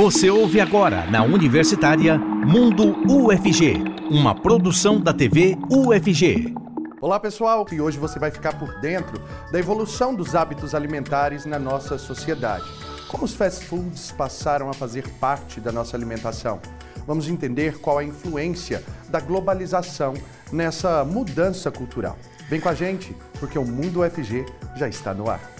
Você ouve agora na Universitária Mundo UFG, uma produção da TV UFG. Olá pessoal, e hoje você vai ficar por dentro da evolução dos hábitos alimentares na nossa sociedade. Como os fast foods passaram a fazer parte da nossa alimentação? Vamos entender qual a influência da globalização nessa mudança cultural. Vem com a gente, porque o Mundo UFG já está no ar.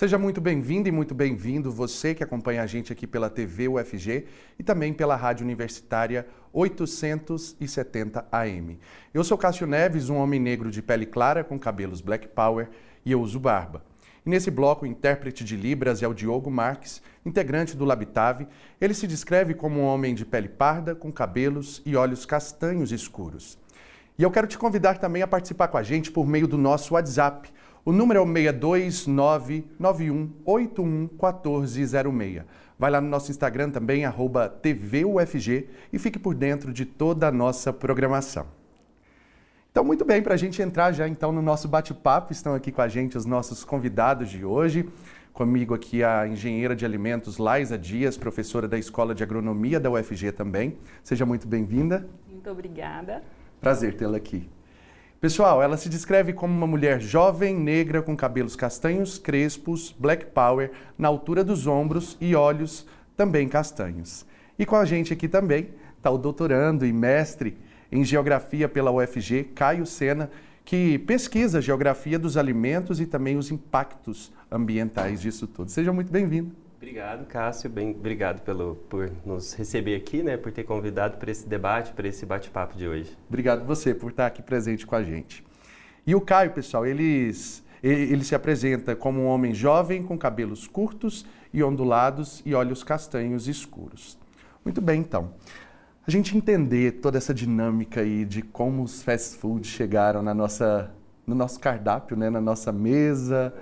Seja muito bem-vindo e muito bem-vindo você que acompanha a gente aqui pela TV UFG e também pela Rádio Universitária 870 AM. Eu sou Cássio Neves, um homem negro de pele clara com cabelos black power e eu uso barba. E nesse bloco, o intérprete de Libras é o Diogo Marques, integrante do Labitave. Ele se descreve como um homem de pele parda, com cabelos e olhos castanhos escuros. E eu quero te convidar também a participar com a gente por meio do nosso WhatsApp o número é o 62991811406. Vai lá no nosso Instagram também, arroba TVUFG, e fique por dentro de toda a nossa programação. Então, muito bem, para a gente entrar já então no nosso bate-papo, estão aqui com a gente os nossos convidados de hoje. Comigo aqui a engenheira de alimentos Laisa Dias, professora da Escola de Agronomia da UFG também. Seja muito bem-vinda. Muito obrigada. Prazer tê-la aqui. Pessoal, ela se descreve como uma mulher jovem, negra, com cabelos castanhos, crespos, black power, na altura dos ombros e olhos também castanhos. E com a gente aqui também está o doutorando e mestre em geografia pela UFG, Caio Sena, que pesquisa a geografia dos alimentos e também os impactos ambientais disso tudo. Seja muito bem-vindo. Obrigado, Cássio. Bem, obrigado pelo, por nos receber aqui, né, por ter convidado para esse debate, para esse bate-papo de hoje. Obrigado você por estar aqui presente com a gente. E o Caio, pessoal, eles, ele, se apresenta como um homem jovem com cabelos curtos e ondulados e olhos castanhos escuros. Muito bem, então. A gente entender toda essa dinâmica aí de como os fast foods chegaram na nossa, no nosso cardápio, né, na nossa mesa,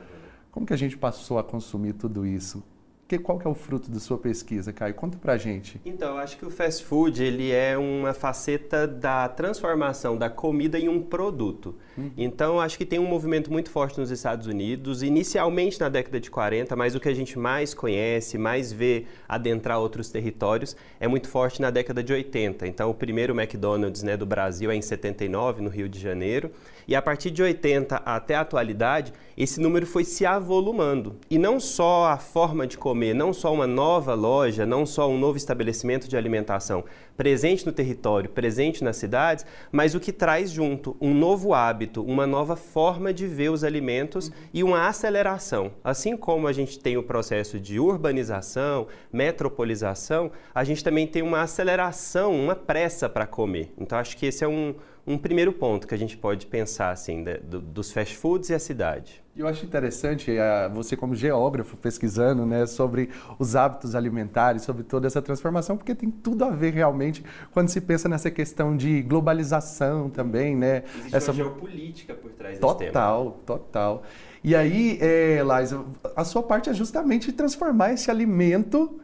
como que a gente passou a consumir tudo isso? Que, qual que é o fruto da sua pesquisa, Caio? Conta pra gente. Então, eu acho que o fast food ele é uma faceta da transformação da comida em um produto. Uhum. Então, acho que tem um movimento muito forte nos Estados Unidos, inicialmente na década de 40, mas o que a gente mais conhece, mais vê adentrar outros territórios, é muito forte na década de 80. Então, o primeiro McDonald's né, do Brasil é em 79, no Rio de Janeiro. E a partir de 80 até a atualidade, esse número foi se avolumando. E não só a forma de comer, não só uma nova loja, não só um novo estabelecimento de alimentação presente no território, presente nas cidades, mas o que traz junto um novo hábito, uma nova forma de ver os alimentos e uma aceleração. Assim como a gente tem o processo de urbanização, metropolização, a gente também tem uma aceleração, uma pressa para comer. Então acho que esse é um, um primeiro ponto que a gente pode pensar assim de, do, dos fast foods e a cidade. Eu acho interessante uh, você como geógrafo pesquisando né, sobre os hábitos alimentares, sobre toda essa transformação, porque tem tudo a ver realmente quando se pensa nessa questão de globalização também, né? Existe essa uma geopolítica por trás total, desse tema. Total, total. E aí, é, Liza, a sua parte é justamente transformar esse alimento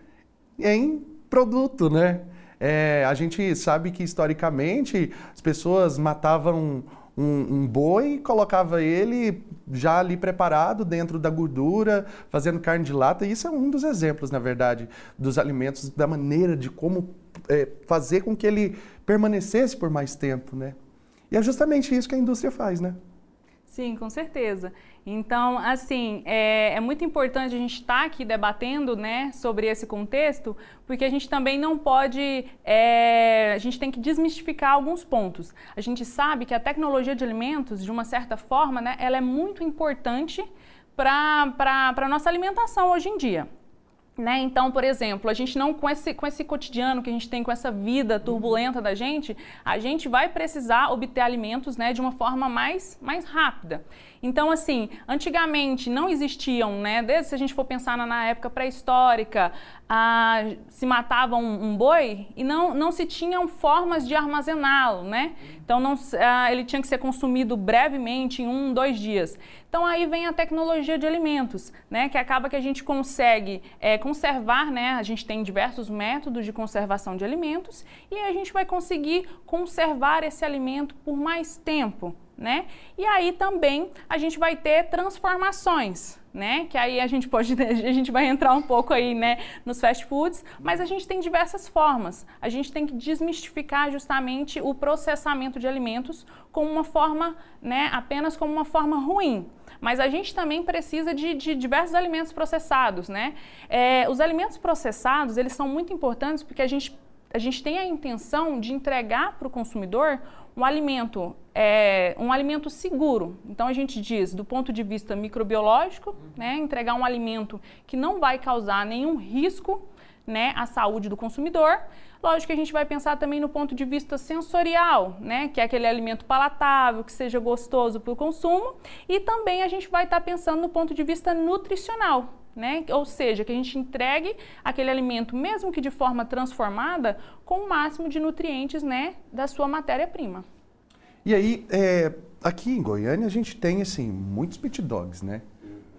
em produto, né? É, a gente sabe que historicamente as pessoas matavam um, um, boi, colocava ele já ali preparado dentro da gordura, fazendo carne de lata. Isso é um dos exemplos, na verdade, dos alimentos, da maneira de como é, fazer com que ele permanecesse por mais tempo, né? E é justamente isso que a indústria faz, né? Sim, com certeza. Então, assim, é, é, muito importante a gente estar tá aqui debatendo né, sobre esse contexto, porque a gente também não pode, é, a gente tem que desmistificar alguns pontos. A gente sabe que a tecnologia de alimentos, de uma certa forma, né, ela é muito importante para a nossa alimentação hoje em dia. Né? Então, por exemplo, a gente não com esse, com esse cotidiano que a gente tem, com essa vida turbulenta da gente, a gente vai precisar obter alimentos né, de uma forma mais, mais rápida. Então, assim, antigamente não existiam, né? Desde se a gente for pensar na, na época pré-histórica, se matava um, um, boi e não, não se tinham formas de armazená-lo, né? Então não, ah, ele tinha que ser consumido brevemente, em um, dois dias. Então aí vem a tecnologia de alimentos, né? Que acaba que a gente consegue é, conservar, né? A gente tem diversos métodos de conservação de alimentos e a gente vai conseguir conservar esse alimento por mais tempo né? E aí também a gente vai ter transformações, né? Que aí a gente pode, a gente vai entrar um pouco aí, né, nos fast foods, mas a gente tem diversas formas. A gente tem que desmistificar justamente o processamento de alimentos como uma forma, né, apenas como uma forma ruim. Mas a gente também precisa de, de diversos alimentos processados, né? É, os alimentos processados, eles são muito importantes porque a gente, a gente tem a intenção de entregar para o consumidor um alimento, é, um alimento seguro. Então a gente diz, do ponto de vista microbiológico, né, entregar um alimento que não vai causar nenhum risco né, à saúde do consumidor. Lógico que a gente vai pensar também no ponto de vista sensorial, né, que é aquele alimento palatável, que seja gostoso para o consumo. E também a gente vai estar pensando no ponto de vista nutricional, né? Ou seja, que a gente entregue aquele alimento, mesmo que de forma transformada, com o máximo de nutrientes né, da sua matéria-prima. E aí, é, aqui em Goiânia, a gente tem assim, muitos pit dogs, né?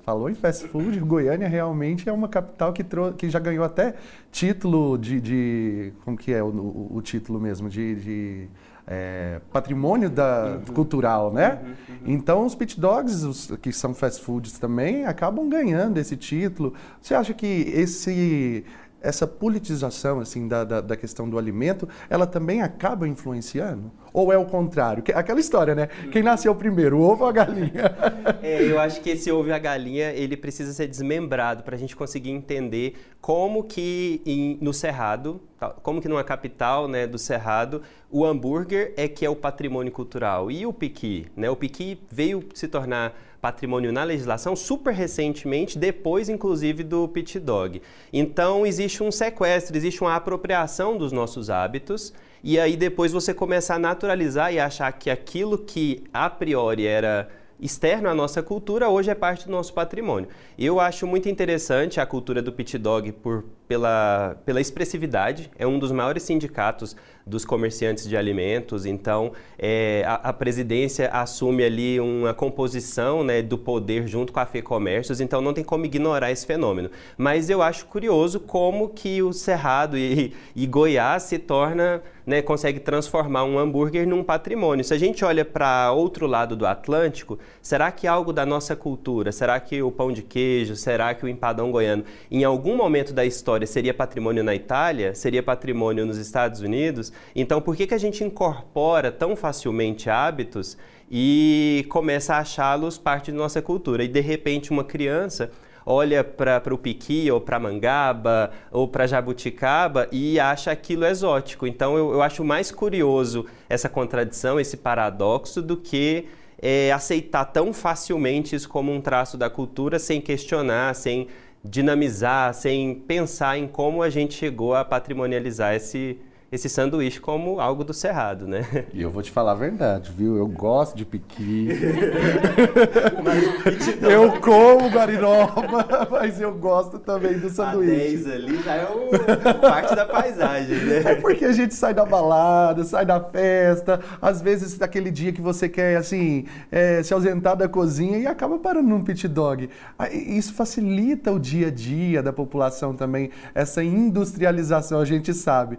Falou em fast food, Goiânia realmente é uma capital que, que já ganhou até título de, de Como que é o, o, título mesmo? De, de é, patrimônio da, uhum. cultural, né? Uhum, uhum. Então, os pit dogs, os, que são fast foods também, acabam ganhando esse título. Você acha que esse, essa politização assim, da, da, da questão do alimento, ela também acaba influenciando? Ou é o contrário? Aquela história, né? Quem nasceu primeiro, o ovo ou a galinha? É, eu acho que esse ovo e a galinha, ele precisa ser desmembrado para a gente conseguir entender como que em, no Cerrado, como que numa capital né, do Cerrado, o hambúrguer é que é o patrimônio cultural. E o piqui? Né? O piqui veio se tornar patrimônio na legislação super recentemente, depois inclusive do pit dog. Então existe um sequestro, existe uma apropriação dos nossos hábitos e aí depois você começa a naturalizar e achar que aquilo que a priori era externo à nossa cultura, hoje é parte do nosso patrimônio. Eu acho muito interessante a cultura do pit dog por, pela, pela expressividade, é um dos maiores sindicatos dos comerciantes de alimentos, então é, a, a, presidência assume ali uma composição né, do poder junto com a FEComércios, então não tem como ignorar esse fenômeno. Mas eu acho curioso como que o Cerrado e, e Goiás se torna, né, consegue transformar um hambúrguer num patrimônio. Se a gente olha para outro lado do Atlântico, será que algo da nossa cultura, será que o pão de queijo, será que o empadão goiano, em algum momento da história seria patrimônio na Itália, seria patrimônio nos Estados Unidos? Então, por que, que a gente incorpora tão facilmente hábitos e começa a achá-los parte de nossa cultura? E de repente, uma criança olha para o piqui ou para mangaba ou para jabuticaba e acha aquilo exótico. Então, eu, eu acho mais curioso essa contradição, esse paradoxo, do que é, aceitar tão facilmente isso como um traço da cultura sem questionar, sem dinamizar, sem pensar em como a gente chegou a patrimonializar esse, esse sanduíche como algo do cerrado, né? E eu vou te falar a verdade, viu? Eu gosto de piqui. eu como gariroba, mas eu gosto também do sanduíche. A 10 ali já é o, parte da paisagem, né? É porque a gente sai da balada, sai da festa, às vezes daquele dia que você quer, assim, é, se ausentar da cozinha e acaba parando num pit dog. Isso facilita o dia a dia da população também, essa industrialização, a gente sabe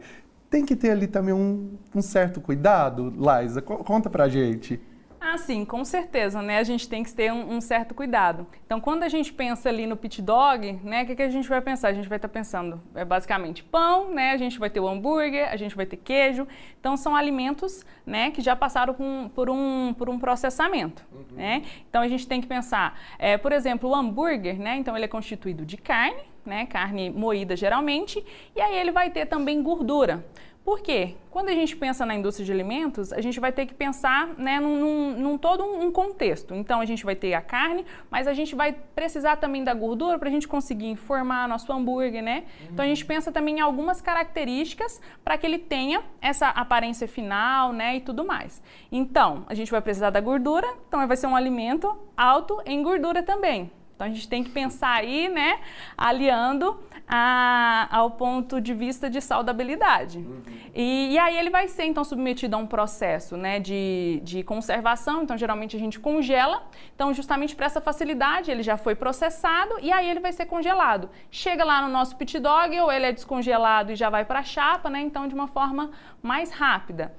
tem que ter ali também um, um certo cuidado, Liza? Conta pra gente. Ah, sim, com certeza, né? A gente tem que ter um, um, certo cuidado. Então, quando a gente pensa ali no pit dog, né? O que, que a gente vai pensar? A gente vai estar tá pensando, é basicamente pão, né? A gente vai ter o hambúrguer, a gente vai ter queijo. Então, são alimentos, né? Que já passaram por um, por um, por um processamento, uhum. né? Então, a gente tem que pensar, é, por exemplo, o hambúrguer, né? Então, ele é constituído de carne, né? Carne moída geralmente, e aí ele vai ter também gordura. Por quê? Quando a gente pensa na indústria de alimentos, a gente vai ter que pensar né, num, num, num todo um contexto. Então, a gente vai ter a carne, mas a gente vai precisar também da gordura para a gente conseguir formar nosso hambúrguer, né? Uhum. Então, a gente pensa também em algumas características para que ele tenha essa aparência final, né, e tudo mais. Então, a gente vai precisar da gordura, então vai ser um alimento alto em gordura também. Então a gente tem que pensar aí, né, aliando a, ao ponto de vista de saudabilidade. Uhum. E, e, aí ele vai ser então submetido a um processo, né, de, de conservação. Então geralmente a gente congela. Então justamente para essa facilidade ele já foi processado e aí ele vai ser congelado. Chega lá no nosso pit dog ou ele é descongelado e já vai para a chapa, né? Então de uma forma mais rápida.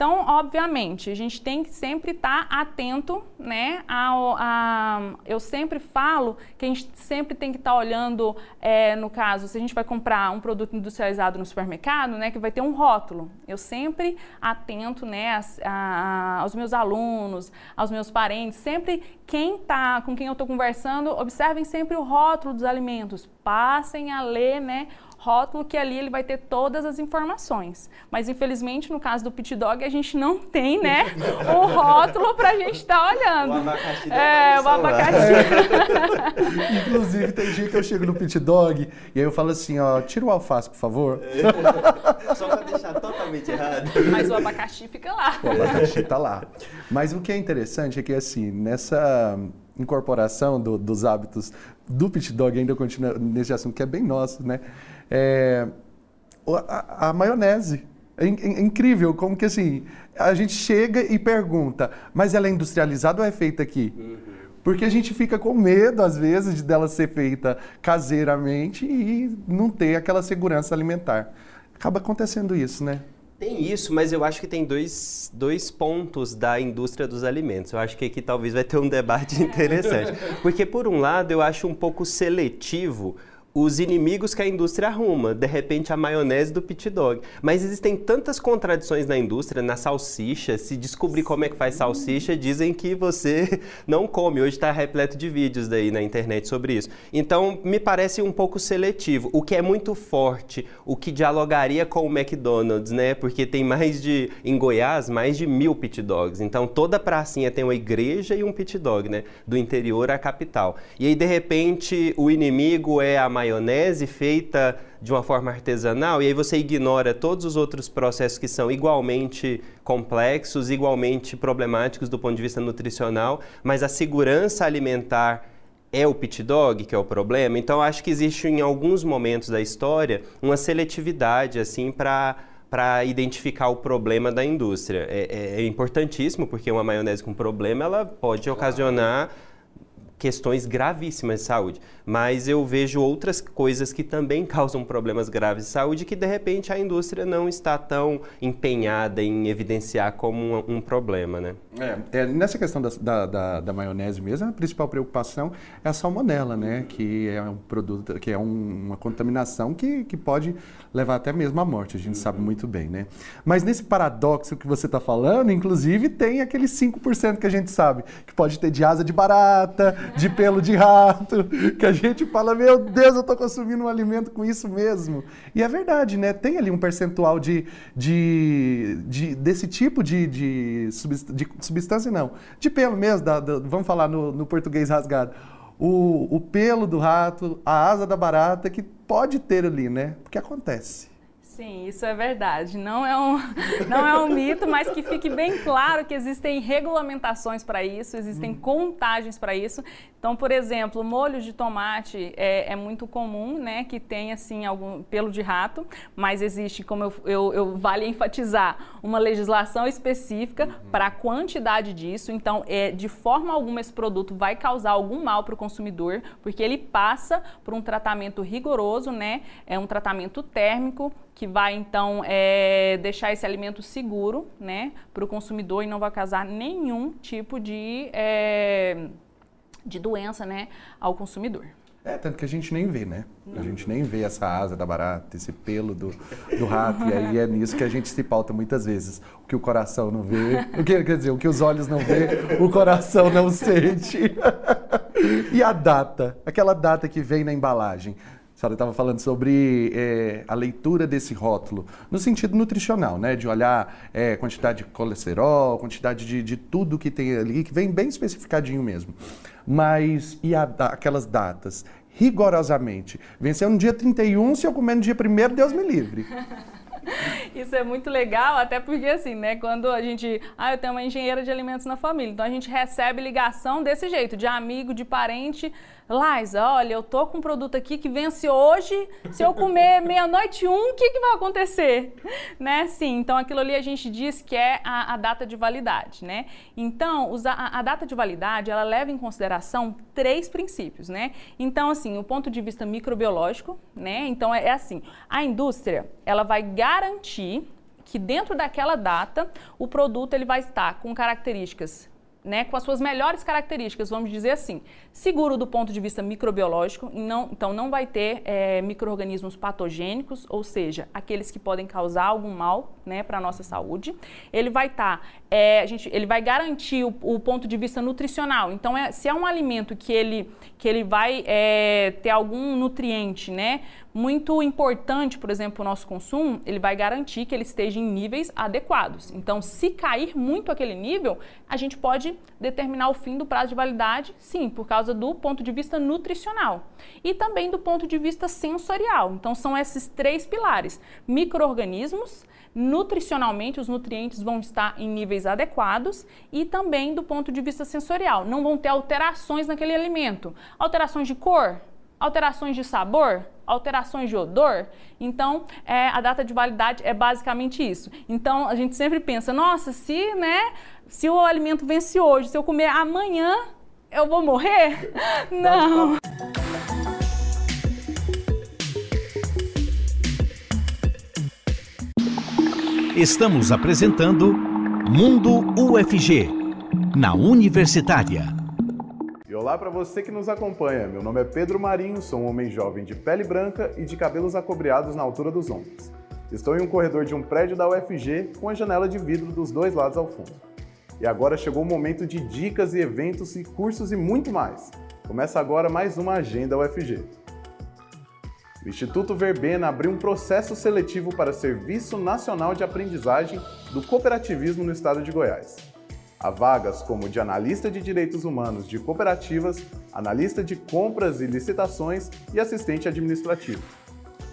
Então, obviamente, a gente tem que sempre estar tá atento, né? Ao, a, eu sempre falo que a gente sempre tem que estar tá olhando, é, no caso, se a gente vai comprar um produto industrializado no supermercado, né? Que vai ter um rótulo. Eu sempre atento, né? A, a, aos meus alunos, aos meus parentes, sempre quem tá, com quem eu estou conversando, observem sempre o rótulo dos alimentos. Passem a ler, né? Rótulo que ali ele vai ter todas as informações. Mas infelizmente no caso do pit dog a gente não tem, né, o rótulo para a gente estar tá olhando. O abacaxi. É, o abacaxi. É. Inclusive tem dia que eu chego no pit dog e aí eu falo assim, ó, tira o alface, por favor. É. Só para deixar totalmente errado. Mas o abacaxi fica lá. O abacaxi tá lá. Mas o que é interessante é que assim, nessa incorporação do, dos hábitos do pit dog ainda continua nesse assunto que é bem nosso, né? É, a, a, maionese. É, incrível como que assim, a gente chega e pergunta, mas ela é industrializada ou é feita aqui? Uhum. Porque a gente fica com medo, às vezes, de dela ser feita caseiramente e não ter aquela segurança alimentar. Acaba acontecendo isso, né? Tem isso, mas eu acho que tem dois, dois pontos da indústria dos alimentos. Eu acho que aqui talvez vai ter um debate interessante. Porque, por um lado, eu acho um pouco seletivo os inimigos que a indústria arruma, de repente a maionese do pit dog. Mas existem tantas contradições na indústria, na salsicha, se descobrir como é que faz salsicha, dizem que você não come. Hoje está repleto de vídeos daí na internet sobre isso. Então, me parece um pouco seletivo, o que é muito forte, o que dialogaria com o McDonald's, né? Porque tem mais de, em Goiás, mais de mil pit dogs. Então, toda pracinha tem uma igreja e um pit dog, né? Do interior à capital. E aí, de repente, o inimigo é a maionese feita de uma forma artesanal e aí você ignora todos os outros processos que são igualmente complexos, igualmente problemáticos do ponto de vista nutricional, mas a segurança alimentar é o pit dog que é o problema. Então acho que existe em alguns momentos da história uma seletividade assim para para identificar o problema da indústria. É, é, é, importantíssimo porque uma maionese com problema ela pode ocasionar questões gravíssimas de saúde, mas eu vejo outras coisas que também causam problemas graves de saúde que de repente a indústria não está tão empenhada em evidenciar como um, um problema, né? É, é, nessa questão da, da, da, da, maionese mesmo, a principal preocupação é a salmonela, né? Que é um produto, que é um, uma contaminação que, que pode levar até mesmo à morte, a gente uhum. sabe muito bem, né? Mas nesse paradoxo que você está falando, inclusive tem aqueles 5% que a gente sabe, que pode ter de asa de barata, de pelo de rato, que a gente fala, meu Deus, eu estou consumindo um alimento com isso mesmo. E é verdade, né? Tem ali um percentual de, de, de desse tipo de, de, de, substância, não, de pelo mesmo, da, da, vamos falar no, no português rasgado. O, o pelo do rato, a asa da barata, que pode ter ali, né? Porque acontece. Sim, isso é verdade. Não é um, não é um mito, mas que fique bem claro que existem regulamentações para isso, existem hum. contagens para isso. Então, por exemplo, molho de tomate é, é, muito comum, né, que tenha assim algum pelo de rato, mas existe, como eu, eu, eu vale enfatizar, uma legislação específica uhum. para a quantidade disso. Então, é, de forma alguma esse produto vai causar algum mal para o consumidor, porque ele passa por um tratamento rigoroso, né, é um tratamento térmico que vai então é, deixar esse alimento seguro, né, para o consumidor e não vai causar nenhum tipo de é, de doença né, ao consumidor. É, tanto que a gente nem vê, né? A gente nem vê essa asa da barata, esse pelo do, do rato, e aí é nisso que a gente se pauta muitas vezes. O que o coração não vê, o que, quer dizer, o que os olhos não vê, o coração não sente. e a data, aquela data que vem na embalagem. A senhora estava falando sobre é, a leitura desse rótulo, no sentido nutricional, né? De olhar é, quantidade de colesterol, quantidade de, de tudo que tem ali, que vem bem especificadinho mesmo. Mas e a, aquelas datas? Rigorosamente. Venceu no dia 31, se eu comer no dia 1 Deus me livre. Isso é muito legal, até porque assim, né, quando a gente, ah, eu tenho uma engenheira de alimentos na família, então a gente recebe ligação desse jeito, de amigo, de parente, Laisa, olha, eu tô com um produto aqui que vence hoje. Se eu comer meia-noite um, o que, que vai acontecer? Né? Sim, então aquilo ali a gente diz que é a, a data de validade, né? Então, a, a, data de validade, ela leva em consideração três princípios, né? Então, assim, o ponto de vista microbiológico, né? Então, é, é assim, a indústria, ela vai garantir que dentro daquela data o produto ele vai estar com características né, com as suas melhores características, vamos dizer assim. Seguro do ponto de vista microbiológico, não, então não vai ter é, micro-organismos patogênicos, ou seja, aqueles que podem causar algum mal né, para a nossa saúde. Ele vai estar, tá, é, a gente, ele vai garantir o, o, ponto de vista nutricional. Então, é, se é um alimento que ele, que ele vai é, ter algum nutriente, né, muito importante, por exemplo, o nosso consumo, ele vai garantir que ele esteja em níveis adequados. Então, se cair muito aquele nível, a gente pode determinar o fim do prazo de validade, sim, por causa do ponto de vista nutricional e também do ponto de vista sensorial. Então, são esses três pilares: microorganismos, nutricionalmente os nutrientes vão estar em níveis adequados e também do ponto de vista sensorial, não vão ter alterações naquele alimento. Alterações de cor, alterações de sabor, alterações de odor. Então, é, a data de validade é basicamente isso. Então, a gente sempre pensa, nossa, se, né, se o alimento vence hoje, se eu comer amanhã, eu vou morrer? Não. Estamos apresentando Mundo UFG, na Universitária. Olá para você que nos acompanha. Meu nome é Pedro Marinho, sou um homem jovem de pele branca e de cabelos acobreados na altura dos ombros. Estou em um corredor de um prédio da UFG com a janela de vidro dos dois lados ao fundo. E agora chegou o momento de dicas e eventos e cursos e muito mais. Começa agora mais uma agenda UFG. O Instituto Verbena abriu um processo seletivo para Serviço Nacional de Aprendizagem do Cooperativismo no estado de Goiás. Há vagas como de analista de direitos humanos de cooperativas, analista de compras e licitações e assistente administrativo.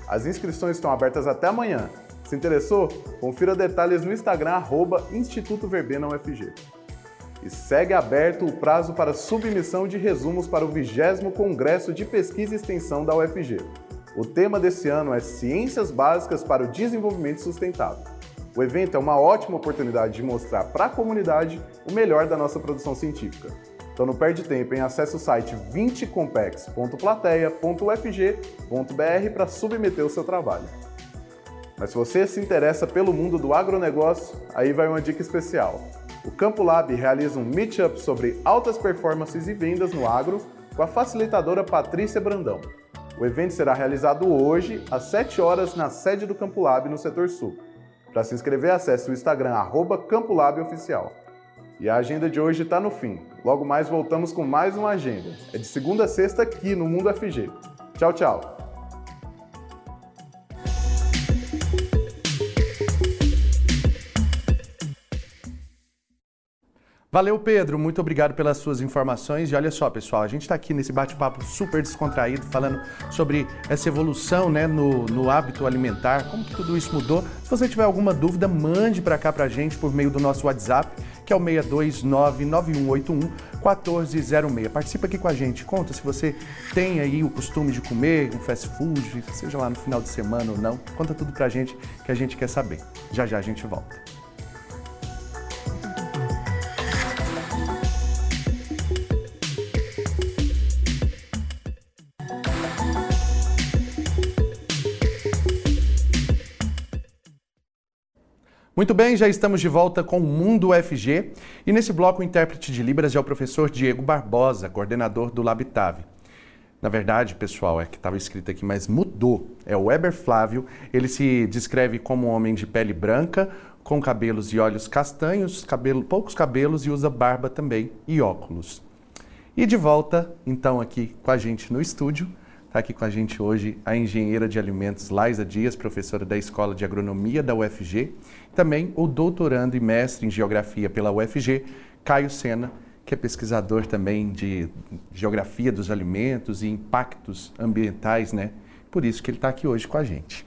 As inscrições estão abertas até amanhã. Se interessou? Confira detalhes no Instagram arroba Instituto Verbena UFG. E segue aberto o prazo para submissão de resumos para o 20 Congresso de Pesquisa e Extensão da UFG. O tema desse ano é Ciências Básicas para o Desenvolvimento Sustentável. O evento é uma ótima oportunidade de mostrar para a comunidade o melhor da nossa produção científica. Então não perde tempo, em acesse o site 20compex.plateia.ufg.br para submeter o seu trabalho. Mas se você se interessa pelo mundo do agronegócio, aí vai uma dica especial. O Campo Lab realiza um meetup sobre altas performances e vendas no agro com a facilitadora Patrícia Brandão. O evento será realizado hoje, às 7 horas, na sede do Campo Lab, no setor sul. Para se inscrever, acesse o Instagram @campolabioficial. E a agenda de hoje está no fim. Logo mais voltamos com mais uma agenda. É de segunda a sexta aqui no Mundo FG. Tchau, tchau. Valeu, Pedro. Muito obrigado pelas suas informações. E olha só, pessoal, a gente está aqui nesse bate-papo super descontraído, falando sobre essa evolução né, no, no hábito alimentar, como que tudo isso mudou. Se você tiver alguma dúvida, mande para cá para a gente por meio do nosso WhatsApp, que é o 62991811406. Participa aqui com a gente. Conta se você tem aí o costume de comer um fast food, seja lá no final de semana ou não. Conta tudo para a gente que a gente quer saber. Já já a gente volta. Muito bem, já estamos de volta com o Mundo UFG e nesse bloco o intérprete de Libras é o professor Diego Barbosa, coordenador do Labitave. Na verdade, pessoal, é que estava escrito aqui, mas mudou. É o Weber Flávio. Ele se descreve como um homem de pele branca, com cabelos e olhos castanhos, cabelo, poucos cabelos e usa barba também e óculos. E de volta, então, aqui com a gente no estúdio, Está aqui com a gente hoje a engenheira de alimentos Laisa Dias, professora da Escola de Agronomia da UFG. Também o doutorando e mestre em Geografia pela UFG, Caio Sena, que é pesquisador também de Geografia dos Alimentos e Impactos Ambientais, né? Por isso que ele está aqui hoje com a gente.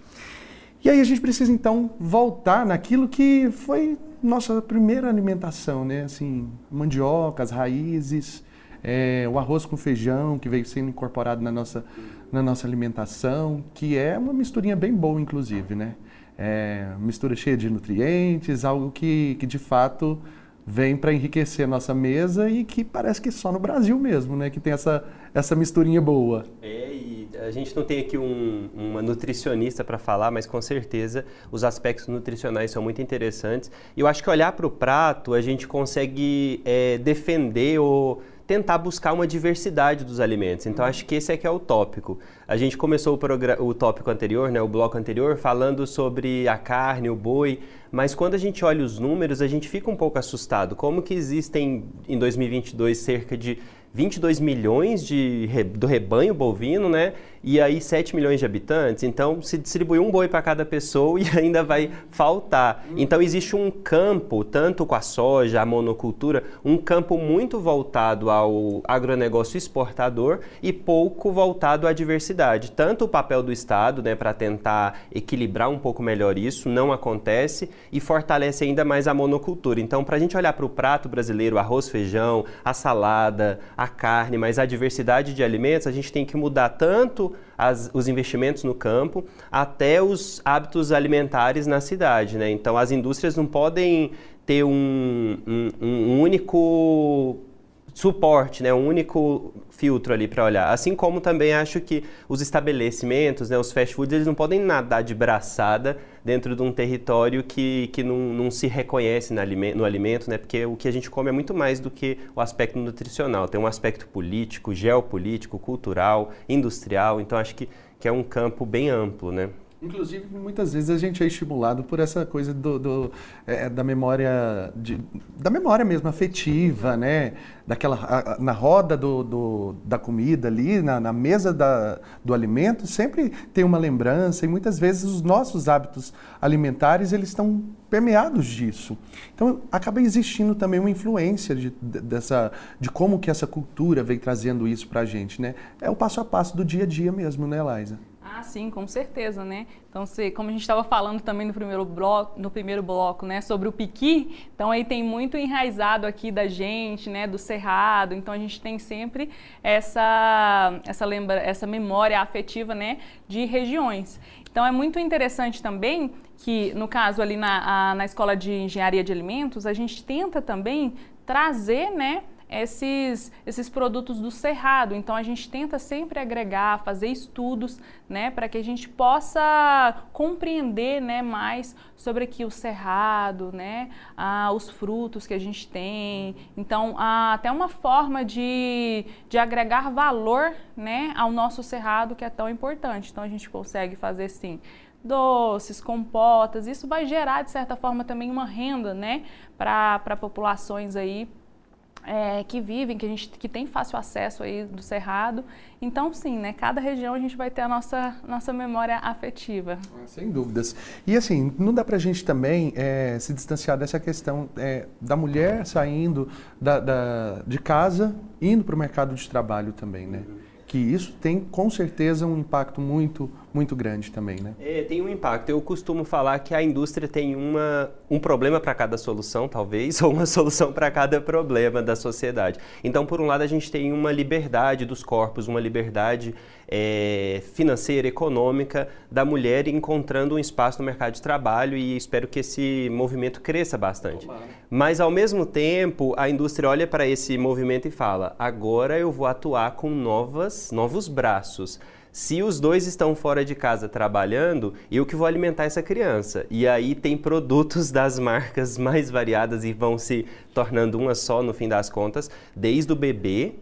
E aí a gente precisa então voltar naquilo que foi nossa primeira alimentação, né? Assim, mandioca, as raízes, é, o arroz com feijão que veio sendo incorporado na nossa, na nossa alimentação, que é uma misturinha bem boa, inclusive, né? É, mistura cheia de nutrientes, algo que, que de fato vem para enriquecer a nossa mesa e que parece que só no Brasil mesmo, né? Que tem essa, essa misturinha boa. É, e A gente não tem aqui um, uma nutricionista para falar, mas com certeza os aspectos nutricionais são muito interessantes. E eu acho que olhar para o prato, a gente consegue é, defender ou tentar buscar uma diversidade dos alimentos. Então, acho que esse é que é o tópico. A gente começou o, o tópico anterior, né, o bloco anterior, falando sobre a carne, o boi, mas quando a gente olha os números, a gente fica um pouco assustado. Como que existem, em 2022, cerca de 22 milhões de, do rebanho bovino, né? E aí 7 milhões de habitantes, então se distribui um boi para cada pessoa e ainda vai faltar. Então existe um campo, tanto com a soja, a monocultura, um campo muito voltado ao agronegócio exportador e pouco voltado à diversidade. Tanto o papel do Estado, né, para tentar equilibrar um pouco melhor isso, não acontece e fortalece ainda mais a monocultura. Então, para a gente olhar para o prato brasileiro, arroz, feijão, a salada, a carne, mas a diversidade de alimentos, a gente tem que mudar tanto as, os investimentos no campo até os hábitos alimentares na cidade. Né? Então, as indústrias não podem ter um, um, um único suporte, né, um único filtro ali para olhar. Assim como também acho que os estabelecimentos, né, os fast foods, eles não podem nadar de braçada dentro de um território que, que não, não se reconhece no alimento, no alimento, né, porque o que a gente come é muito mais do que o aspecto nutricional. Tem um aspecto político, geopolítico, cultural, industrial. Então acho que, que é um campo bem amplo, né. Inclusive, muitas vezes a gente é estimulado por essa coisa do, do é, da memória, de, da memória mesmo afetiva, né? Daquela, a, na roda do, do, da comida ali, na, na mesa da, do alimento, sempre tem uma lembrança e muitas vezes os nossos hábitos alimentares, eles estão permeados disso. Então, acaba existindo também uma influência de, dessa, de como que essa cultura vem trazendo isso para a gente, né? É o passo a passo do dia a dia mesmo, né, Liza? Ah, sim, com certeza, né? Então, se, como a gente estava falando também no primeiro bloco, no primeiro bloco, né, sobre o piqui, então aí tem muito enraizado aqui da gente, né, do cerrado. Então a gente tem sempre essa essa lembra, essa memória afetiva, né, de regiões. Então é muito interessante também que no caso ali na, a, na escola de engenharia de alimentos a gente tenta também trazer, né, esses, esses produtos do cerrado. Então a gente tenta sempre agregar, fazer estudos, né, para que a gente possa compreender, né, mais sobre aqui o cerrado, né, ah, os frutos que a gente tem. Então ah, até uma forma de, de agregar valor, né, ao nosso cerrado que é tão importante. Então a gente consegue fazer sim doces, compotas, isso vai gerar de certa forma também uma renda, né, para populações aí é, que vivem, que a gente que tem fácil acesso aí do cerrado. Então, sim, né? Cada região a gente vai ter a nossa, nossa memória afetiva. Ah, sem dúvidas. E assim, não dá para a gente também é, se distanciar dessa questão é, da mulher saindo da, da de casa, indo para o mercado de trabalho também, né? Que isso tem com certeza um impacto muito, muito grande também, né? É, tem um impacto. Eu costumo falar que a indústria tem uma, um problema para cada solução, talvez, ou uma solução para cada problema da sociedade. Então, por um lado, a gente tem uma liberdade dos corpos, uma liberdade é, financeira, econômica da mulher encontrando um espaço no mercado de trabalho e espero que esse movimento cresça bastante. Mas, ao mesmo tempo, a indústria olha para esse movimento e fala: agora eu vou atuar com novas, novos braços. Se os dois estão fora de casa trabalhando, eu que vou alimentar essa criança. E aí tem produtos das marcas mais variadas e vão se tornando uma só no fim das contas, desde o bebê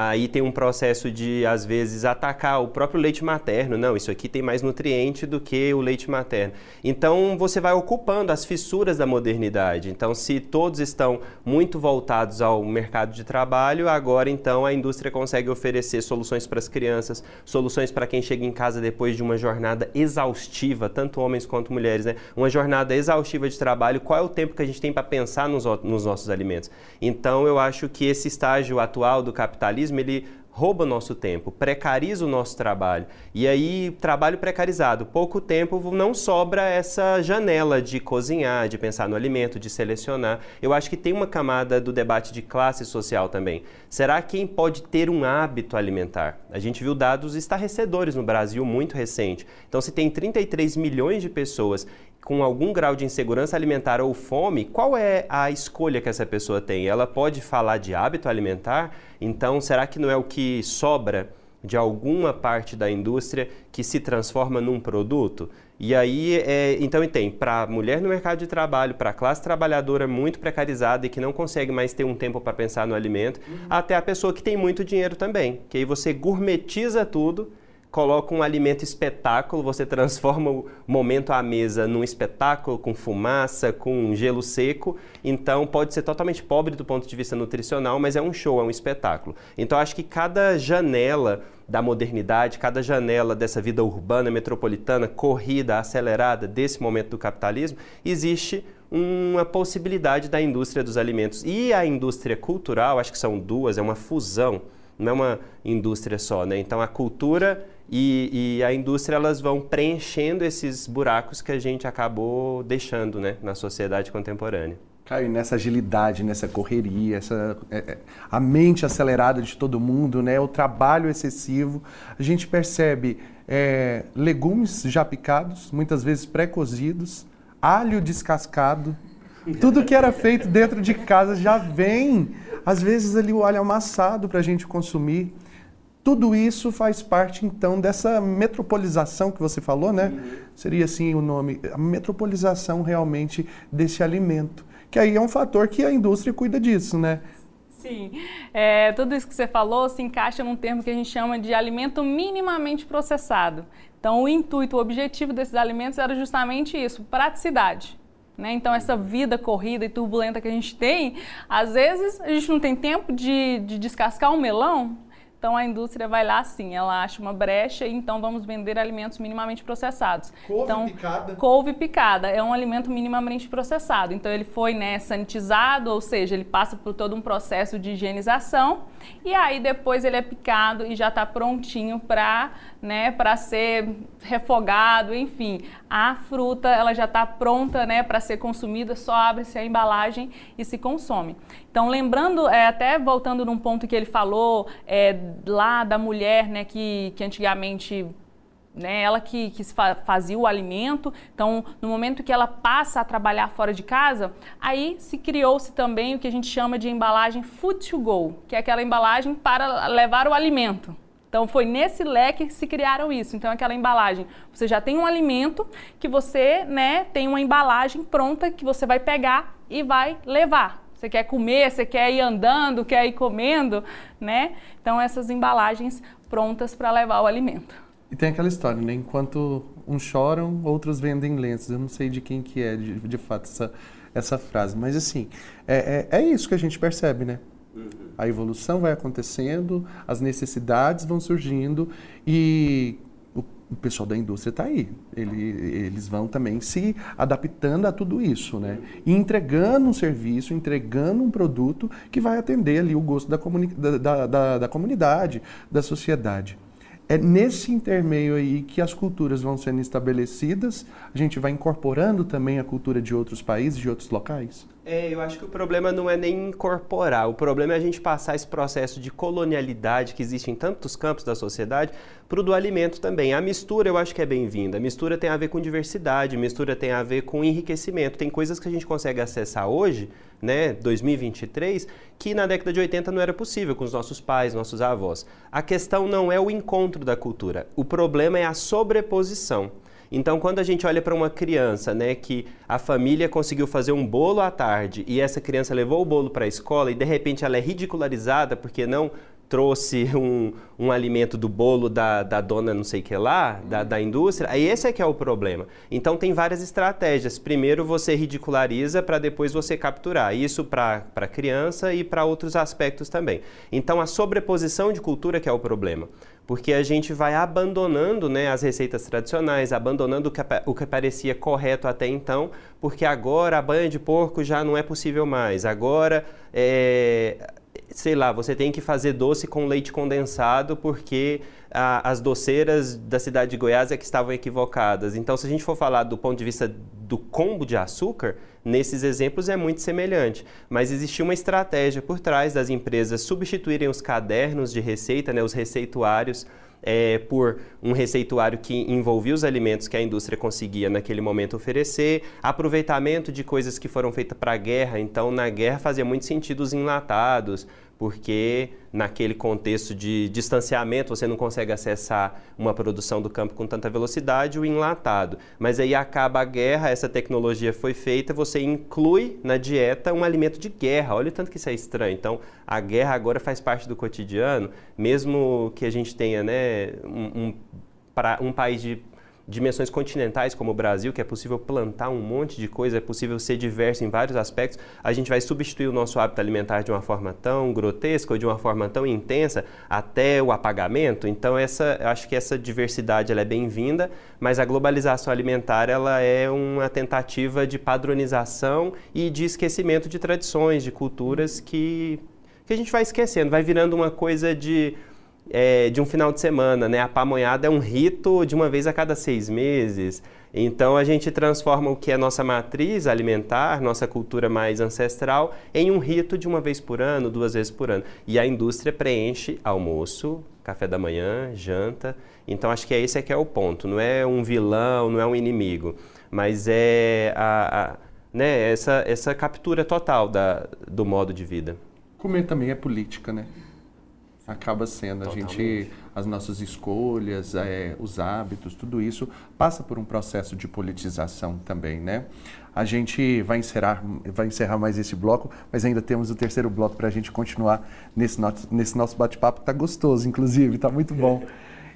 aí tem um processo de, às vezes, atacar o próprio leite materno. Não, isso aqui tem mais nutriente do que o leite materno. Então, você vai ocupando as fissuras da modernidade. Então, se todos estão muito voltados ao mercado de trabalho, agora, então, a indústria consegue oferecer soluções para as crianças, soluções para quem chega em casa depois de uma jornada exaustiva, tanto homens quanto mulheres, né? Uma jornada exaustiva de trabalho. Qual é o tempo que a gente tem para pensar nos, nos nossos alimentos? Então, eu acho que esse estágio atual do capitalismo ele rouba nosso tempo, precariza o nosso trabalho. E aí, trabalho precarizado, pouco tempo não sobra essa janela de cozinhar, de pensar no alimento, de selecionar. Eu acho que tem uma camada do debate de classe social também. Será quem pode ter um hábito alimentar? A gente viu dados estarrecedores no Brasil muito recente. Então, se tem 33 milhões de pessoas com algum grau de insegurança alimentar ou fome, qual é a escolha que essa pessoa tem? Ela pode falar de hábito alimentar? Então, será que não é o que sobra de alguma parte da indústria que se transforma num produto. E aí, é, então, tem para a mulher no mercado de trabalho, para a classe trabalhadora muito precarizada e que não consegue mais ter um tempo para pensar no alimento, uhum. até a pessoa que tem muito dinheiro também, que aí você gourmetiza tudo coloca um alimento espetáculo, você transforma o momento à mesa num espetáculo com fumaça, com gelo seco. Então pode ser totalmente pobre do ponto de vista nutricional, mas é um show, é um espetáculo. Então acho que cada janela da modernidade, cada janela dessa vida urbana, metropolitana, corrida, acelerada, desse momento do capitalismo, existe uma possibilidade da indústria dos alimentos. E a indústria cultural, acho que são duas, é uma fusão, não é uma indústria só, né? Então a cultura e, e, a indústria elas vão preenchendo esses buracos que a gente acabou deixando né, na sociedade contemporânea. Caio, nessa agilidade, nessa correria, essa, é, é, a mente acelerada de todo mundo, né, o trabalho excessivo, a gente percebe é, legumes já picados, muitas vezes pré-cozidos, alho descascado, tudo que era feito dentro de casa já vem, às vezes ali o alho amassado para a gente consumir. Tudo isso faz parte, então, dessa metropolização que você falou, né? Uhum. Seria assim o nome, a metropolização realmente desse alimento. Que aí é um fator que a indústria cuida disso, né? Sim, é, tudo isso que você falou se encaixa num termo que a gente chama de alimento minimamente processado. Então, o intuito, o objetivo desses alimentos era justamente isso, praticidade. Né? Então, essa vida corrida e turbulenta que a gente tem, às vezes a gente não tem tempo de, de descascar um melão, então a indústria vai lá sim, ela acha uma brecha e então vamos vender alimentos minimamente processados. Couve então, picada. Couve picada é um alimento minimamente processado. Então ele foi né, sanitizado, ou seja, ele passa por todo um processo de higienização e aí depois ele é picado e já está prontinho para né, ser refogado, enfim. A fruta ela já está pronta né, para ser consumida, só abre-se a embalagem e se consome. Então, lembrando, é, até voltando num ponto que ele falou é, lá da mulher né, que, que antigamente né, ela que, que fazia o alimento. Então, no momento que ela passa a trabalhar fora de casa, aí se criou-se também o que a gente chama de embalagem food to go, que é aquela embalagem para levar o alimento. Então foi nesse leque que se criaram isso. Então aquela embalagem, você já tem um alimento que você, né, tem uma embalagem pronta que você vai pegar e vai levar. Você quer comer, você quer ir andando, quer ir comendo, né? Então essas embalagens prontas para levar o alimento. E tem aquela história, né? Enquanto uns choram, outros vendem lenços. Eu não sei de quem que é, de, de fato, essa, essa frase. Mas assim, é, é, é isso que a gente percebe, né? A evolução vai acontecendo, as necessidades vão surgindo e o, o pessoal da indústria está aí. Ele, eles vão também se adaptando a tudo isso, né? E entregando um serviço, entregando um produto que vai atender ali o gosto da, comuni da, da, da comunidade, da sociedade. É nesse intermeio aí que as culturas vão sendo estabelecidas, a gente vai incorporando também a cultura de outros países, de outros locais. É, eu acho que o problema não é nem incorporar, o problema é a gente passar esse processo de colonialidade que existe em tantos campos da sociedade para o do alimento também. A mistura eu acho que é bem-vinda. A mistura tem a ver com diversidade, a mistura tem a ver com enriquecimento. Tem coisas que a gente consegue acessar hoje, né, 2023, que na década de 80 não era possível com os nossos pais, nossos avós. A questão não é o encontro da cultura, o problema é a sobreposição. Então, quando a gente olha para uma criança, né, que a família conseguiu fazer um bolo à tarde e essa criança levou o bolo para a escola e de repente ela é ridicularizada porque não trouxe um, um alimento do bolo da, da dona não sei que lá, da, da indústria, aí esse é que é o problema. Então tem várias estratégias. Primeiro você ridiculariza para depois você capturar. Isso para criança e para outros aspectos também. Então a sobreposição de cultura que é o problema porque a gente vai abandonando né, as receitas tradicionais, abandonando o que, o que parecia correto até então, porque agora a banha de porco já não é possível mais. Agora é, sei lá, você tem que fazer doce com leite condensado porque a, as doceiras da cidade de Goiás é que estavam equivocadas. Então, se a gente for falar do ponto de vista do combo de açúcar, nesses exemplos é muito semelhante. Mas existia uma estratégia por trás das empresas substituírem os cadernos de receita, né, os receituários, é, por um receituário que envolvia os alimentos que a indústria conseguia naquele momento oferecer, aproveitamento de coisas que foram feitas para a guerra. Então, na guerra fazia muito sentido os enlatados, porque naquele contexto de distanciamento você não consegue acessar uma produção do campo com tanta velocidade, o enlatado. Mas aí acaba a guerra, essa tecnologia foi feita, você inclui na dieta um alimento de guerra. Olha o tanto que isso é estranho. Então, a guerra agora faz parte do cotidiano, mesmo que a gente tenha né, um, um, pra, um país de dimensões continentais como o Brasil, que é possível plantar um monte de coisa, é possível ser diverso em vários aspectos, a gente vai substituir o nosso hábito alimentar de uma forma tão grotesca ou de uma forma tão intensa até o apagamento. Então essa, acho que essa diversidade ela é bem-vinda, mas a globalização alimentar ela é uma tentativa de padronização e de esquecimento de tradições, de culturas que que a gente vai esquecendo, vai virando uma coisa de é, de um final de semana, né? A pamonhada é um rito de uma vez a cada seis meses. Então a gente transforma o que é nossa matriz alimentar, nossa cultura mais ancestral, em um rito de uma vez por ano, duas vezes por ano. E a indústria preenche almoço, café da manhã, janta. Então acho que é esse é que é o ponto. Não é um vilão, não é um inimigo, mas é a, a né, essa, essa captura total da, do modo de vida. Comer também é política, né? Acaba sendo. Totalmente. A gente, as nossas escolhas, é, os hábitos, tudo isso passa por um processo de politização também, né? A gente vai encerrar, vai encerrar mais esse bloco, mas ainda temos o terceiro bloco para a gente continuar nesse nosso, nesse nosso bate-papo. Tá gostoso, inclusive, tá muito bom.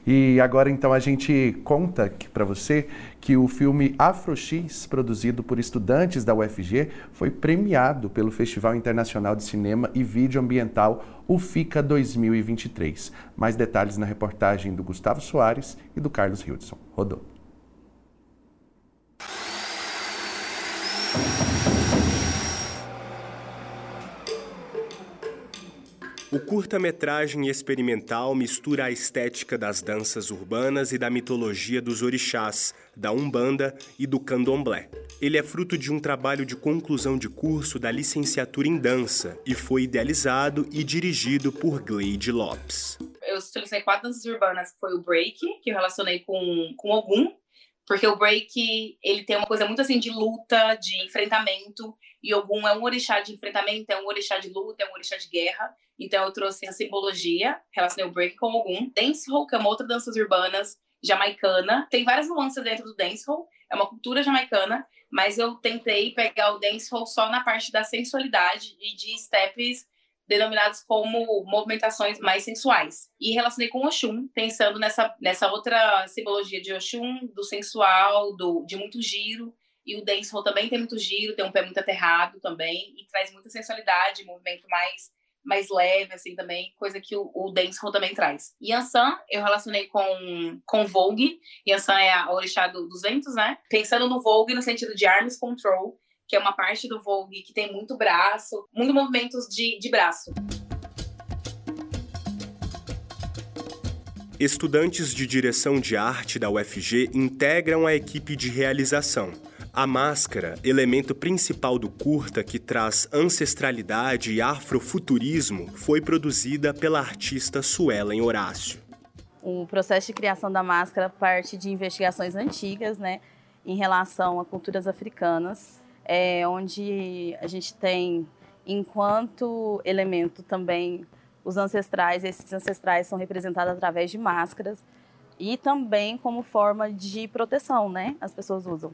E agora então a gente conta para você que o filme Afro X, produzido por estudantes da UFG, foi premiado pelo Festival Internacional de Cinema e Vídeo Ambiental UFICA 2023. Mais detalhes na reportagem do Gustavo Soares e do Carlos Hildson. Rodou. O curta-metragem experimental mistura a estética das danças urbanas e da mitologia dos orixás, da Umbanda e do Candomblé. Ele é fruto de um trabalho de conclusão de curso da licenciatura em dança e foi idealizado e dirigido por Gleide Lopes. Eu selecionei quatro danças urbanas, que foi o break, que eu relacionei com, com Ogum, porque o break, ele tem uma coisa muito assim de luta, de enfrentamento, e Ogum é um orixá de enfrentamento, é um orixá de luta, é um orixá de guerra. Então eu trouxe a simbologia, relacionei o break com Ogum. Dancehall, que é uma outra dança urbanas jamaicana. Tem várias nuances dentro do dancehall, é uma cultura jamaicana, mas eu tentei pegar o dancehall só na parte da sensualidade e de steps denominados como movimentações mais sensuais. E relacionei com Oxum, pensando nessa, nessa outra simbologia de Oxum, do sensual, do, de muito giro, e o dancehall também tem muito giro, tem um pé muito aterrado também, e traz muita sensualidade, movimento mais mais leve, assim, também, coisa que o, o dancehall também traz. Yansan, eu relacionei com, com Vogue. Yansan é a orixá do, dos ventos, né? Pensando no Vogue no sentido de arms control, que é uma parte do Vogue que tem muito braço, muitos movimentos de, de braço. Estudantes de direção de arte da UFG integram a equipe de realização. A máscara, elemento principal do curta que traz ancestralidade e afrofuturismo, foi produzida pela artista Suelen Horácio. O processo de criação da máscara parte de investigações antigas, né, em relação a culturas africanas, é, onde a gente tem, enquanto elemento também, os ancestrais. Esses ancestrais são representados através de máscaras e também como forma de proteção, né? As pessoas usam.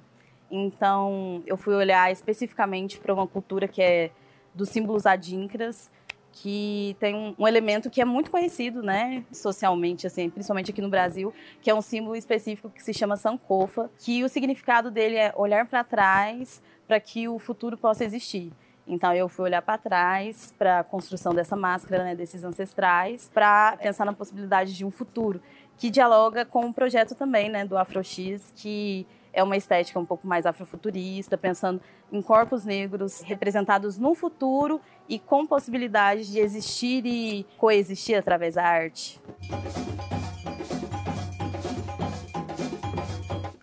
Então, eu fui olhar especificamente para uma cultura que é dos símbolos adíncras, que tem um, elemento que é muito conhecido, né, socialmente, assim, principalmente aqui no Brasil, que é um símbolo específico que se chama sankofa, que o significado dele é olhar para trás para que o futuro possa existir. Então eu fui olhar para trás para a construção dessa máscara, né, desses ancestrais, para pensar na possibilidade de um futuro que dialoga com o projeto também, né, do AfroX, que é uma estética um pouco mais afrofuturista, pensando em corpos negros representados no futuro e com possibilidade de existir e coexistir através da arte.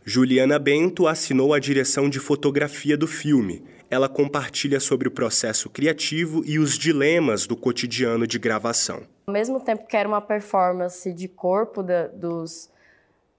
Juliana Bento assinou a direção de fotografia do filme ela compartilha sobre o processo criativo e os dilemas do cotidiano de gravação. Ao mesmo tempo que era uma performance de corpo da, dos,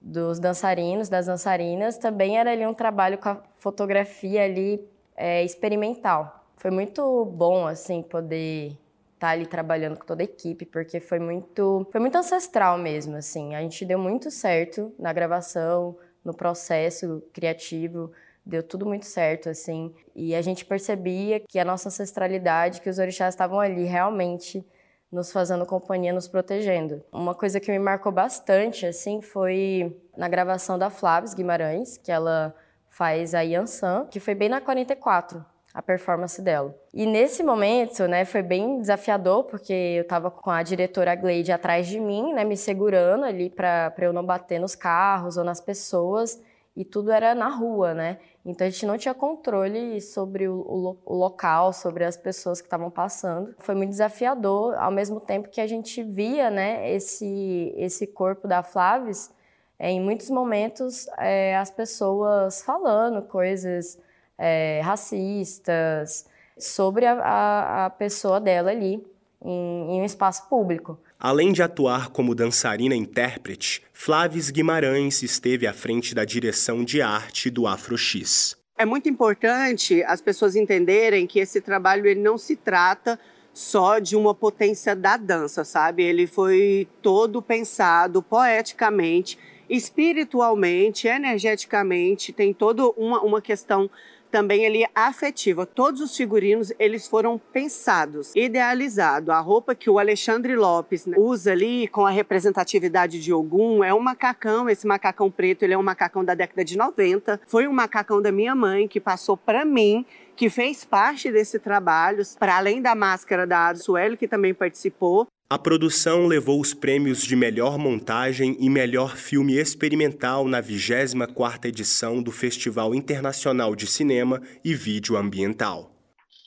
dos dançarinos, das dançarinas, também era ali um trabalho com a fotografia ali é, experimental. Foi muito bom, assim, poder estar tá ali trabalhando com toda a equipe, porque foi muito, foi muito ancestral mesmo, assim. A gente deu muito certo na gravação, no processo criativo, deu tudo muito certo, assim. E a gente percebia que a nossa ancestralidade, que os orixás estavam ali realmente nos fazendo companhia, nos protegendo. Uma coisa que me marcou bastante, assim, foi na gravação da Flávia Guimarães, que ela faz a Yansan, que foi bem na 44, a performance dela. E nesse momento, né, foi bem desafiador, porque eu estava com a diretora Gleide atrás de mim, né, me segurando ali para eu não bater nos carros ou nas pessoas, e tudo era na rua, né? Então a gente não tinha controle sobre o, o, o local, sobre as pessoas que estavam passando. Foi muito desafiador, ao mesmo tempo que a gente via, né, esse esse corpo da Flavis, é, em muitos momentos é, as pessoas falando coisas é, racistas sobre a, a, a, pessoa dela ali em, em um espaço público. Além de atuar como dançarina intérprete, Flávia Guimarães esteve à frente da direção de arte do AfroX. É muito importante as pessoas entenderem que esse trabalho ele não se trata só de uma potência da dança, sabe? Ele foi todo pensado poeticamente, espiritualmente, energeticamente, tem toda uma, uma questão também ele é afetiva. Todos os figurinos eles foram pensados, idealizados. A roupa que o Alexandre Lopes usa ali com a representatividade de Ogum é um macacão. Esse macacão preto ele é um macacão da década de 90. Foi um macacão da minha mãe que passou para mim que fez parte desse trabalho, para além da máscara da Sueli, que também participou. A produção levou os prêmios de melhor montagem e melhor filme experimental na 24ª edição do Festival Internacional de Cinema e Vídeo Ambiental.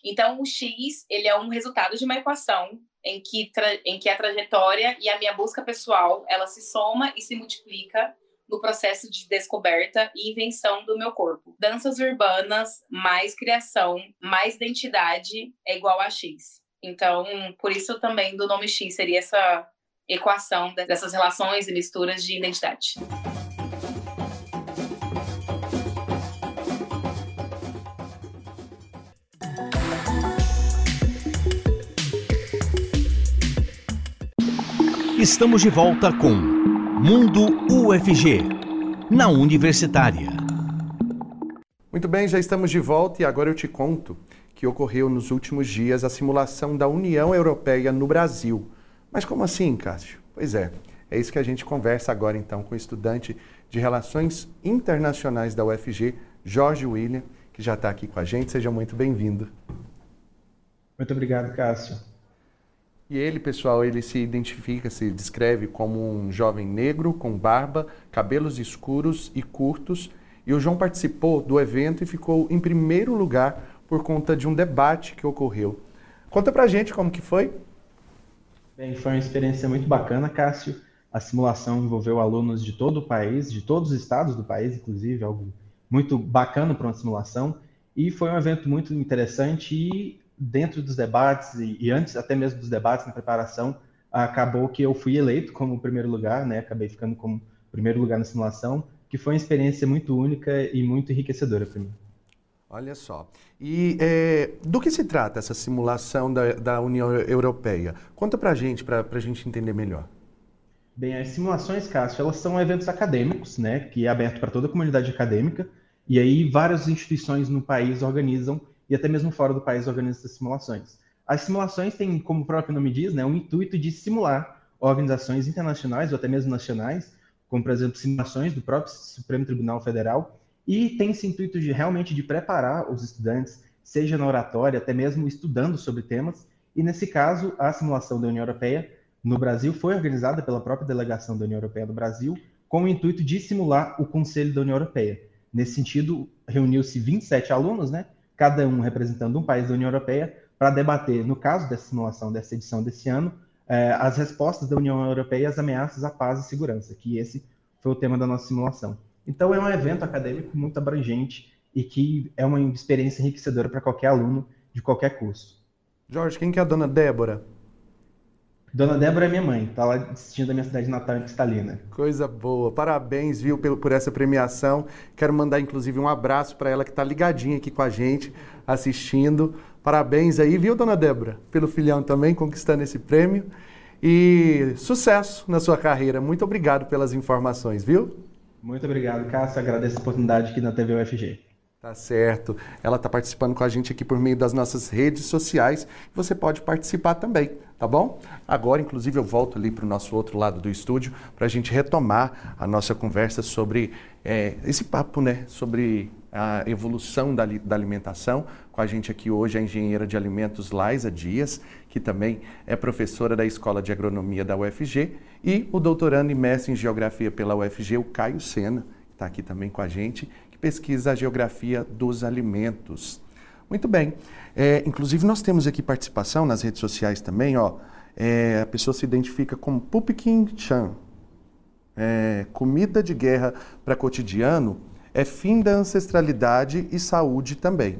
Então, o X ele é um resultado de uma equação em que, em que a trajetória e a minha busca pessoal ela se soma e se multiplica no processo de descoberta e invenção do meu corpo. Danças urbanas mais criação mais identidade é igual a X. Então, por isso também do nome X seria essa equação dessas relações e misturas de identidade. Estamos de volta com Mundo UFG, na Universitária. Muito bem, já estamos de volta e agora eu te conto que ocorreu nos últimos dias a simulação da União Europeia no Brasil. Mas como assim, Cássio? Pois é, é isso que a gente conversa agora então com o estudante de Relações Internacionais da UFG, Jorge William, que já está aqui com a gente. Seja muito bem-vindo. Muito obrigado, Cássio. E ele, pessoal, ele se identifica, se descreve como um jovem negro com barba, cabelos escuros e curtos. E o João participou do evento e ficou em primeiro lugar por conta de um debate que ocorreu. Conta pra gente como que foi. Bem, foi uma experiência muito bacana, Cássio. A simulação envolveu alunos de todo o país, de todos os estados do país, inclusive, algo muito bacana para uma simulação. E foi um evento muito interessante e dentro dos debates e, antes até mesmo dos debates na preparação, acabou que eu fui eleito como primeiro lugar, né? Acabei ficando como primeiro lugar na simulação, que foi uma experiência muito única e muito enriquecedora para mim. Olha só. E é, do que se trata essa simulação da, da União Europeia? Conta para a gente, para a gente entender melhor. Bem, as simulações, Cássio, elas são eventos acadêmicos, né, que é aberto para toda a comunidade acadêmica, e aí várias instituições no país organizam, e até mesmo fora do país organizam essas simulações. As simulações têm, como o próprio nome diz, né, o intuito de simular organizações internacionais ou até mesmo nacionais, como, por exemplo, simulações do próprio Supremo Tribunal Federal, e tem esse intuito de realmente de preparar os estudantes, seja na oratória, até mesmo estudando sobre temas. E nesse caso, a simulação da União Europeia no Brasil foi organizada pela própria delegação da União Europeia no Brasil, com o intuito de simular o Conselho da União Europeia. Nesse sentido, reuniu-se 27 alunos, né, cada um representando um país da União Europeia, para debater, no caso dessa simulação dessa edição desse ano, eh, as respostas da União Europeia às ameaças à paz e segurança, que esse foi o tema da nossa simulação. Então é um evento acadêmico muito abrangente e que é uma experiência enriquecedora para qualquer aluno de qualquer curso. Jorge, quem que é a dona Débora? Dona Débora é minha mãe, está lá assistindo a minha cidade natal em Cristalina. Coisa boa. Parabéns, viu, por, por essa premiação. Quero mandar, inclusive, um abraço para ela que está ligadinha aqui com a gente, assistindo. Parabéns aí, viu, dona Débora, pelo filhão também, conquistando esse prêmio. E sucesso na sua carreira. Muito obrigado pelas informações, viu? Muito obrigado, Cássio. Agradeço a oportunidade aqui na TV UFG. Tá certo. Ela está participando com a gente aqui por meio das nossas redes sociais. Você pode participar também, tá bom? Agora, inclusive, eu volto ali para o nosso outro lado do estúdio para a gente retomar a nossa conversa sobre é, esse papo, né? Sobre a evolução da, da, alimentação. Com a gente aqui hoje a engenheira de alimentos Laisa Dias, que também é professora da Escola de Agronomia da UFG, e o doutorando e mestre em Geografia pela UFG, o Caio Sena, que está aqui também com a gente, pesquisa a geografia dos alimentos. Muito bem. É, inclusive, nós temos aqui participação nas redes sociais também. Ó, é, a pessoa se identifica como Pupikin Chan. É, comida de guerra para cotidiano é fim da ancestralidade e saúde também.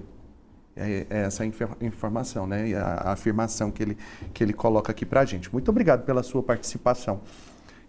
É, é essa informação, né? A, a, afirmação que ele, que ele coloca aqui para a gente. Muito obrigado pela sua participação.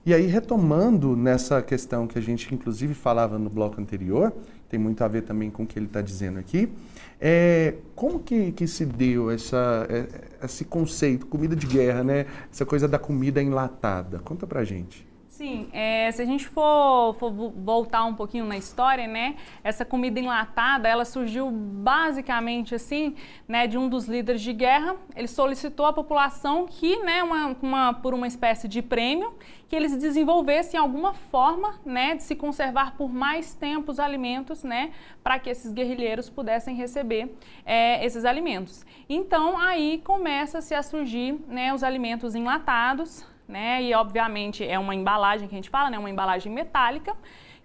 E aí, retomando nessa questão que a gente inclusive falava no bloco anterior, tem muito a ver também com o que ele está dizendo aqui, é, como que, que se deu essa, é, esse conceito, comida de guerra, né? Essa coisa da comida enlatada? Conta pra gente. Sim, é, se a gente for, for, voltar um pouquinho na história, né, essa comida enlatada, ela surgiu basicamente assim, né, de um dos líderes de guerra. Ele solicitou à população que, né, uma, uma, por uma espécie de prêmio, que eles desenvolvessem alguma forma, né, de se conservar por mais tempo os alimentos, né, para que esses guerrilheiros pudessem receber é, esses alimentos. Então aí começa-se a surgir, né, os alimentos enlatados, né? E obviamente é uma embalagem que a gente fala, né? Uma embalagem metálica,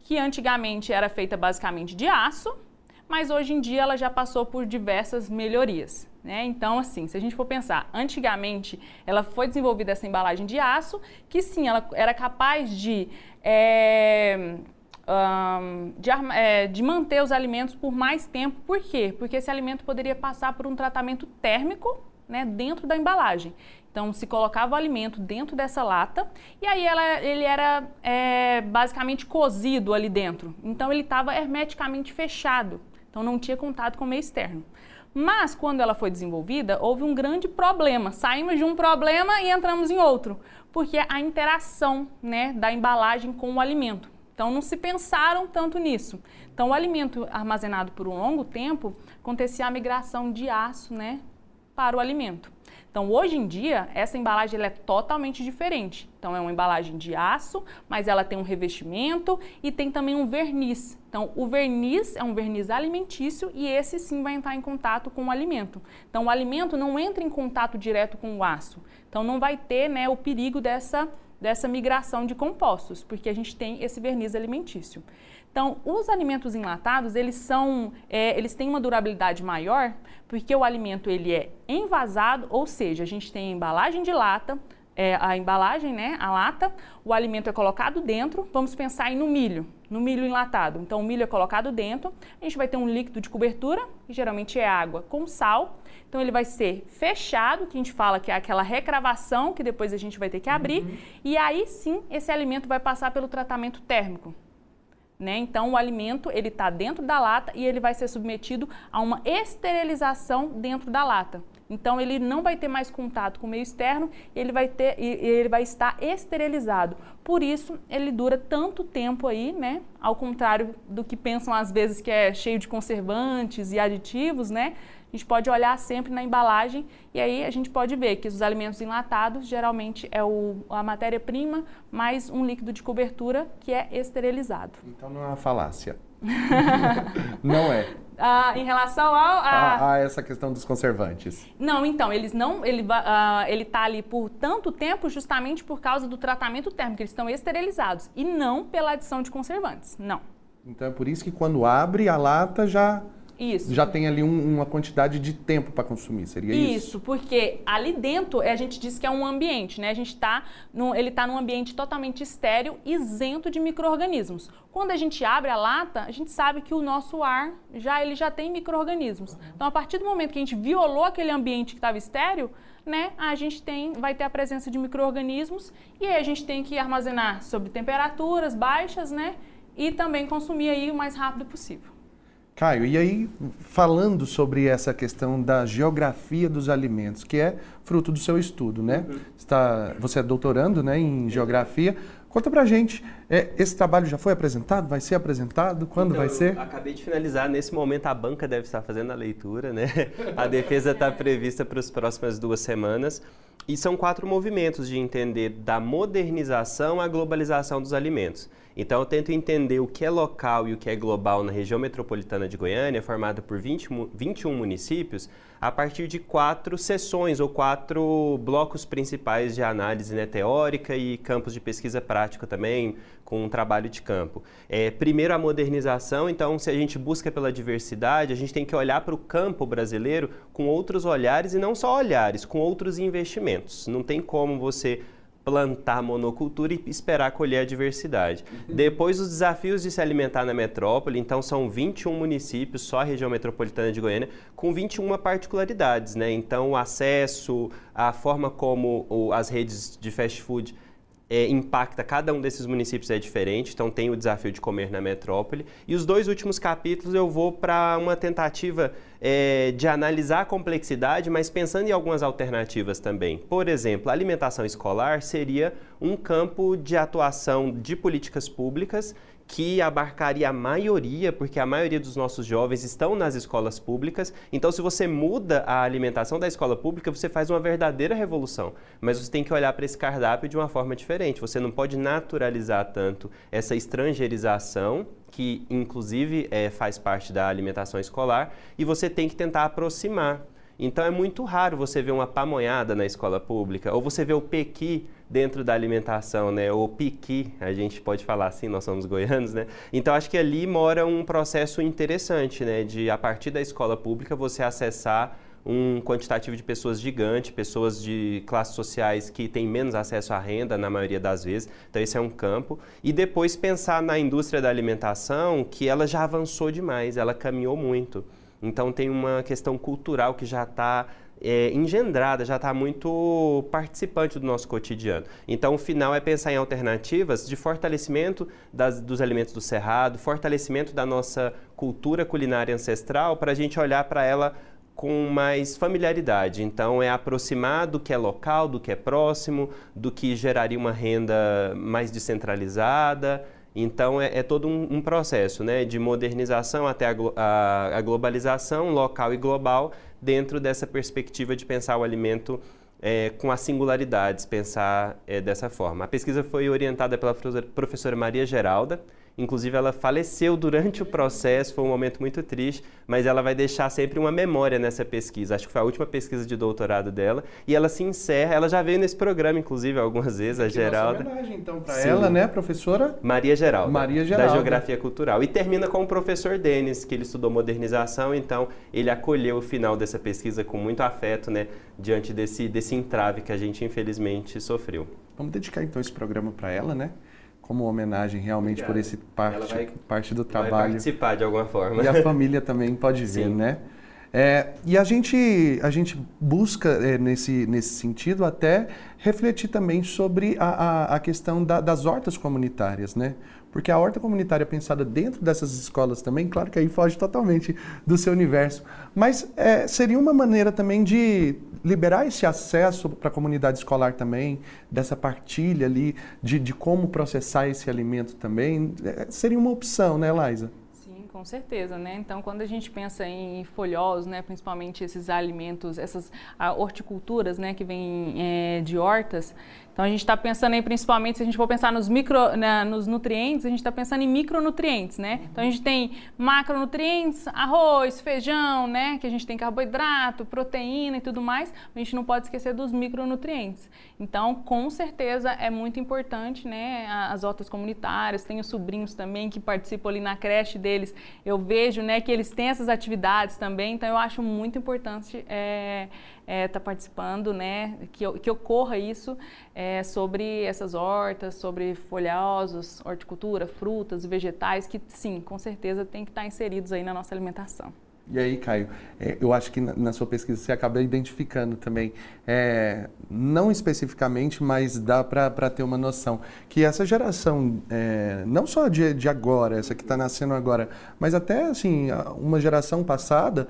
que antigamente era feita basicamente de aço, mas hoje em dia ela já passou por diversas melhorias. Né? Então, assim, se a gente for pensar, antigamente ela foi desenvolvida essa embalagem de aço, que sim, ela era capaz de, é, um, de, é, de manter os alimentos por mais tempo. Por quê? Porque esse alimento poderia passar por um tratamento térmico né, dentro da embalagem. Então, se colocava o alimento dentro dessa lata e aí ela, ele era é, basicamente cozido ali dentro. Então, ele estava hermeticamente fechado. Então, não tinha contato com o meio externo. Mas, quando ela foi desenvolvida, houve um grande problema. Saímos de um problema e entramos em outro, porque a interação né, da embalagem com o alimento. Então, não se pensaram tanto nisso. Então, o alimento armazenado por um longo tempo, acontecia a migração de aço né, para o alimento. Então, hoje em dia, essa embalagem é totalmente diferente. Então, é uma embalagem de aço, mas ela tem um revestimento e tem também um verniz. Então, o verniz é um verniz alimentício e esse sim vai entrar em contato com o alimento. Então, o alimento não entra em contato direto com o aço. Então, não vai ter né, o perigo dessa, dessa migração de compostos, porque a gente tem esse verniz alimentício. Então, os alimentos enlatados, eles são, é, eles têm uma durabilidade maior, porque o alimento ele é envasado, ou seja, a gente tem a embalagem de lata, é, a embalagem, né, a lata, o alimento é colocado dentro, vamos pensar aí no milho, no milho enlatado. Então, o milho é colocado dentro, a gente vai ter um líquido de cobertura, que geralmente é água com sal, então ele vai ser fechado, que a gente fala que é aquela recravação, que depois a gente vai ter que abrir, uhum. e aí sim esse alimento vai passar pelo tratamento térmico. Né? Então, o alimento ele está dentro da lata e ele vai ser submetido a uma esterilização dentro da lata. Então, ele não vai ter mais contato com o meio externo, ele vai ter, ele vai estar esterilizado. Por isso, ele dura tanto tempo aí, né? Ao contrário do que pensam às vezes que é cheio de conservantes e aditivos, né? A gente pode olhar sempre na embalagem e aí a gente pode ver que os alimentos enlatados geralmente é o, a matéria-prima mais um líquido de cobertura que é esterilizado. Então não é uma falácia. não é. Ah, em relação ao, a... A, a... essa questão dos conservantes. Não, então, eles não. Ele uh, está ali por tanto tempo justamente por causa do tratamento térmico. Eles estão esterilizados e não pela adição de conservantes. Não. Então é por isso que quando abre a lata já Isso. Já tem ali um, uma quantidade de tempo para consumir, seria isso? Isso, porque ali dentro a gente diz que é um ambiente, né? A gente está, ele está num ambiente totalmente estéreo, isento de micro-organismos. Quando a gente abre a lata, a gente sabe que o nosso ar já ele já tem micro-organismos. Então, a partir do momento que a gente violou aquele ambiente que estava estéreo, né, a gente tem, vai ter a presença de micro-organismos e aí a gente tem que armazenar sob temperaturas baixas, né, e também consumir aí o mais rápido possível. Caio, e aí falando sobre essa questão da geografia dos alimentos, que é fruto do seu estudo, né? Uhum. Está, você é doutorando, né, em geografia. Conta pra gente, é, esse trabalho já foi apresentado? Vai ser apresentado? Quando então, vai ser? Acabei de finalizar. Nesse momento a banca deve estar fazendo a leitura, né? A defesa está prevista para as próximas duas semanas. E são quatro movimentos de entender da modernização à globalização dos alimentos. Então, eu tento entender o que é local e o que é global na região metropolitana de Goiânia, formada por 20, 21 municípios, a partir de quatro sessões ou quatro blocos principais de análise né, teórica e campos de pesquisa prática também, com um trabalho de campo. É, primeiro, a modernização. Então, se a gente busca pela diversidade, a gente tem que olhar para o campo brasileiro com outros olhares e não só olhares, com outros investimentos. Não tem como você plantar monocultura e esperar colher a diversidade. Depois, os desafios de se alimentar na metrópole, então são 21 municípios, só a região metropolitana de Goiânia, com 21 particularidades, né? Então, o acesso, a forma como as redes de fast food é, impacta cada um desses municípios é diferente, então tem o desafio de comer na metrópole. E os dois últimos capítulos eu vou para uma tentativa é, de analisar a complexidade, mas pensando em algumas alternativas também. Por exemplo, a alimentação escolar seria um campo de atuação de políticas públicas que abarcaria a maioria, porque a maioria dos nossos jovens estão nas escolas públicas. Então, se você muda a alimentação da escola pública, você faz uma verdadeira revolução. Mas você tem que olhar para esse cardápio de uma forma diferente. Você não pode naturalizar tanto essa estrangeirização que inclusive é, faz parte da alimentação escolar, e você tem que tentar aproximar. Então é muito raro você ver uma pamonhada na escola pública, ou você ver o pequi dentro da alimentação, né? O piqui, a gente pode falar assim, nós somos goianos, né? Então acho que ali mora um processo interessante, né? De a partir da escola pública você acessar um quantitativo de pessoas gigante, pessoas de classes sociais que têm menos acesso à renda na maioria das vezes. Então esse é um campo. E depois pensar na indústria da alimentação, que ela já avançou demais, ela caminhou muito. Então tem uma questão cultural que já está é, engendrada, já está muito participante do nosso cotidiano. Então, o final é pensar em alternativas de fortalecimento das, dos alimentos do cerrado, fortalecimento da nossa cultura culinária ancestral, para a gente olhar para ela com mais familiaridade. Então, é aproximar do que é local, do que é próximo, do que geraria uma renda mais descentralizada. Então, é, é todo um, um, processo né, de modernização até a, a, a globalização local e global dentro dessa perspectiva de pensar o alimento é, com as singularidades, pensar é, dessa forma. A pesquisa foi orientada pela professora Maria Geralda, Inclusive, ela faleceu durante o processo, foi um momento muito triste, mas ela vai deixar sempre uma memória nessa pesquisa. Acho que foi a última pesquisa de doutorado dela. E ela se encerra, ela já veio nesse programa, inclusive, algumas vezes, a Geralda. Nossa homenagem, então, para ela, né, professora? Maria Geralda. Maria Geralda. Da Geografia Cultural. E termina com o professor Denis, que ele estudou modernização, então ele acolheu o final dessa pesquisa com muito afeto, né, diante desse, desse entrave que a gente, infelizmente, sofreu. Vamos dedicar, então, esse programa para ela, né? Como homenagem realmente Obrigado. por esse parte, vai, parte do trabalho. Vai participar de alguma forma. E a família também pode ver, né? É, e a gente, a gente busca, é, nesse, nesse sentido, até refletir também sobre a, a, a questão da, das hortas comunitárias, né? Porque a horta comunitária pensada dentro dessas escolas também, claro que aí foge totalmente do seu universo, mas é, seria uma maneira também de liberar esse acesso para a comunidade escolar também, dessa partilha ali, de, de como processar esse alimento também, é, seria uma opção, né, Laisa? com certeza, né? Então, quando a gente pensa em folhosos, né, principalmente esses alimentos, essas horticulturas, né, que vêm é, de hortas, Então a gente está pensando aí principalmente, se a gente for pensar nos, micro, né, nos nutrientes, a gente está pensando em micronutrientes, né? Então a gente tem macronutrientes, arroz, feijão, né? Que a gente tem carboidrato, proteína e tudo mais. A gente não pode esquecer dos micronutrientes. Então, com certeza é muito importante, né? As hortas comunitárias, tenho sobrinhos também que participam ali na creche deles. Eu vejo, né, que eles têm essas atividades também. Então eu acho muito importante é, estar é, tá participando, né, que, que ocorra isso é, sobre essas hortas, sobre folhosos, horticultura, frutas, vegetais, que sim, com certeza tem que estar inseridos aí na nossa alimentação. E aí, Caio, é, eu acho que na, na, sua pesquisa você acaba identificando também, é, não especificamente, mas dá para ter uma noção, que essa geração, é, não só de, de agora, essa que está nascendo agora, mas até assim, uma geração passada,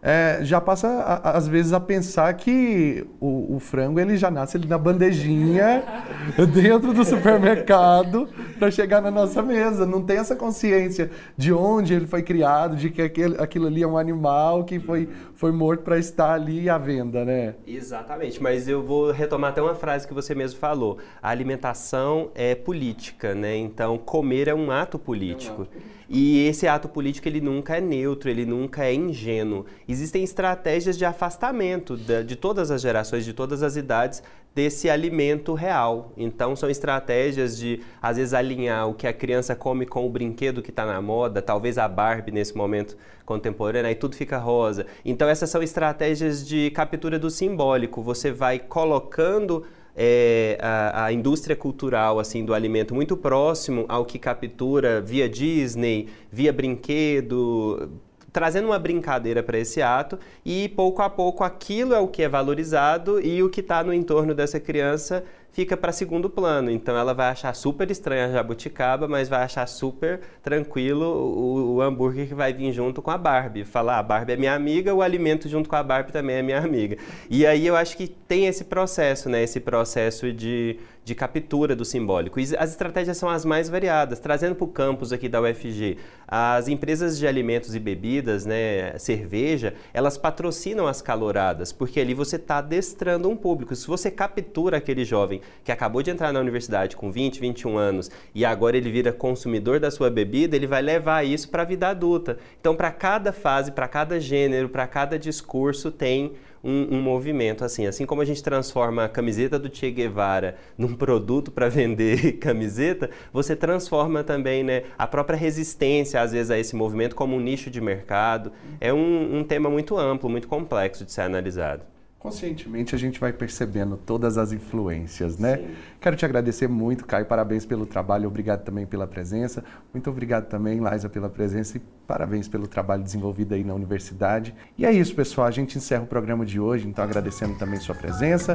é, já passa a, às vezes a pensar que o, o, frango ele já nasce ali na bandejinha dentro do supermercado para chegar na nossa mesa. Não tem essa consciência de onde ele foi criado, de que aquele, aquilo ali é um animal que foi, foi morto para estar ali à venda, né? Exatamente, mas eu vou retomar até uma frase que você mesmo falou. A alimentação é política, né? Então comer é um ato político. É um ato. E esse ato político ele nunca é neutro, ele nunca é ingênuo. Existem estratégias de afastamento de, de todas as gerações, de todas as idades desse alimento real. Então são estratégias de às vezes alinhar o que a criança come com o brinquedo que está na moda, talvez a Barbie nesse momento contemporâneo, aí tudo fica rosa. Então essas são estratégias de captura do simbólico. Você vai colocando é, a, a, indústria cultural assim do alimento muito próximo ao que captura via Disney, via brinquedo, trazendo uma brincadeira para esse ato e pouco a pouco aquilo é o que é valorizado e o que está no entorno dessa criança fica para segundo plano. Então ela vai achar super estranha a jabuticaba, mas vai achar super tranquilo o, o hambúrguer que vai vir junto com a Barbie. Falar, ah, a Barbie é minha amiga, o alimento junto com a Barbie também é minha amiga. E aí eu acho que tem esse processo, né? Esse processo de de captura do simbólico. E as estratégias são as mais variadas. Trazendo para o campus aqui da UFG, as empresas de alimentos e bebidas, né, cerveja, elas patrocinam as caloradas, porque ali você está adestrando um público. Se você captura aquele jovem que acabou de entrar na universidade com 20, 21 anos e agora ele vira consumidor da sua bebida, ele vai levar isso para a vida adulta. Então, para cada fase, para cada gênero, para cada discurso, tem um, um, movimento assim. Assim como a gente transforma a camiseta do Che Guevara num produto para vender camiseta, você transforma também né, a própria resistência, às vezes, a esse movimento como um nicho de mercado. É um, um tema muito amplo, muito complexo de ser analisado conscientemente a gente vai percebendo todas as influências, né? Sim. Quero te agradecer muito, Caio, parabéns pelo trabalho, obrigado também pela presença. Muito obrigado também, Laisa, pela presença e parabéns pelo trabalho desenvolvido aí na universidade. E é isso, pessoal, a gente encerra o programa de hoje, então agradecendo também sua presença.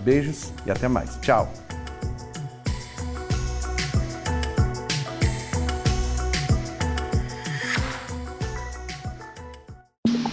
Beijos e até mais. Tchau.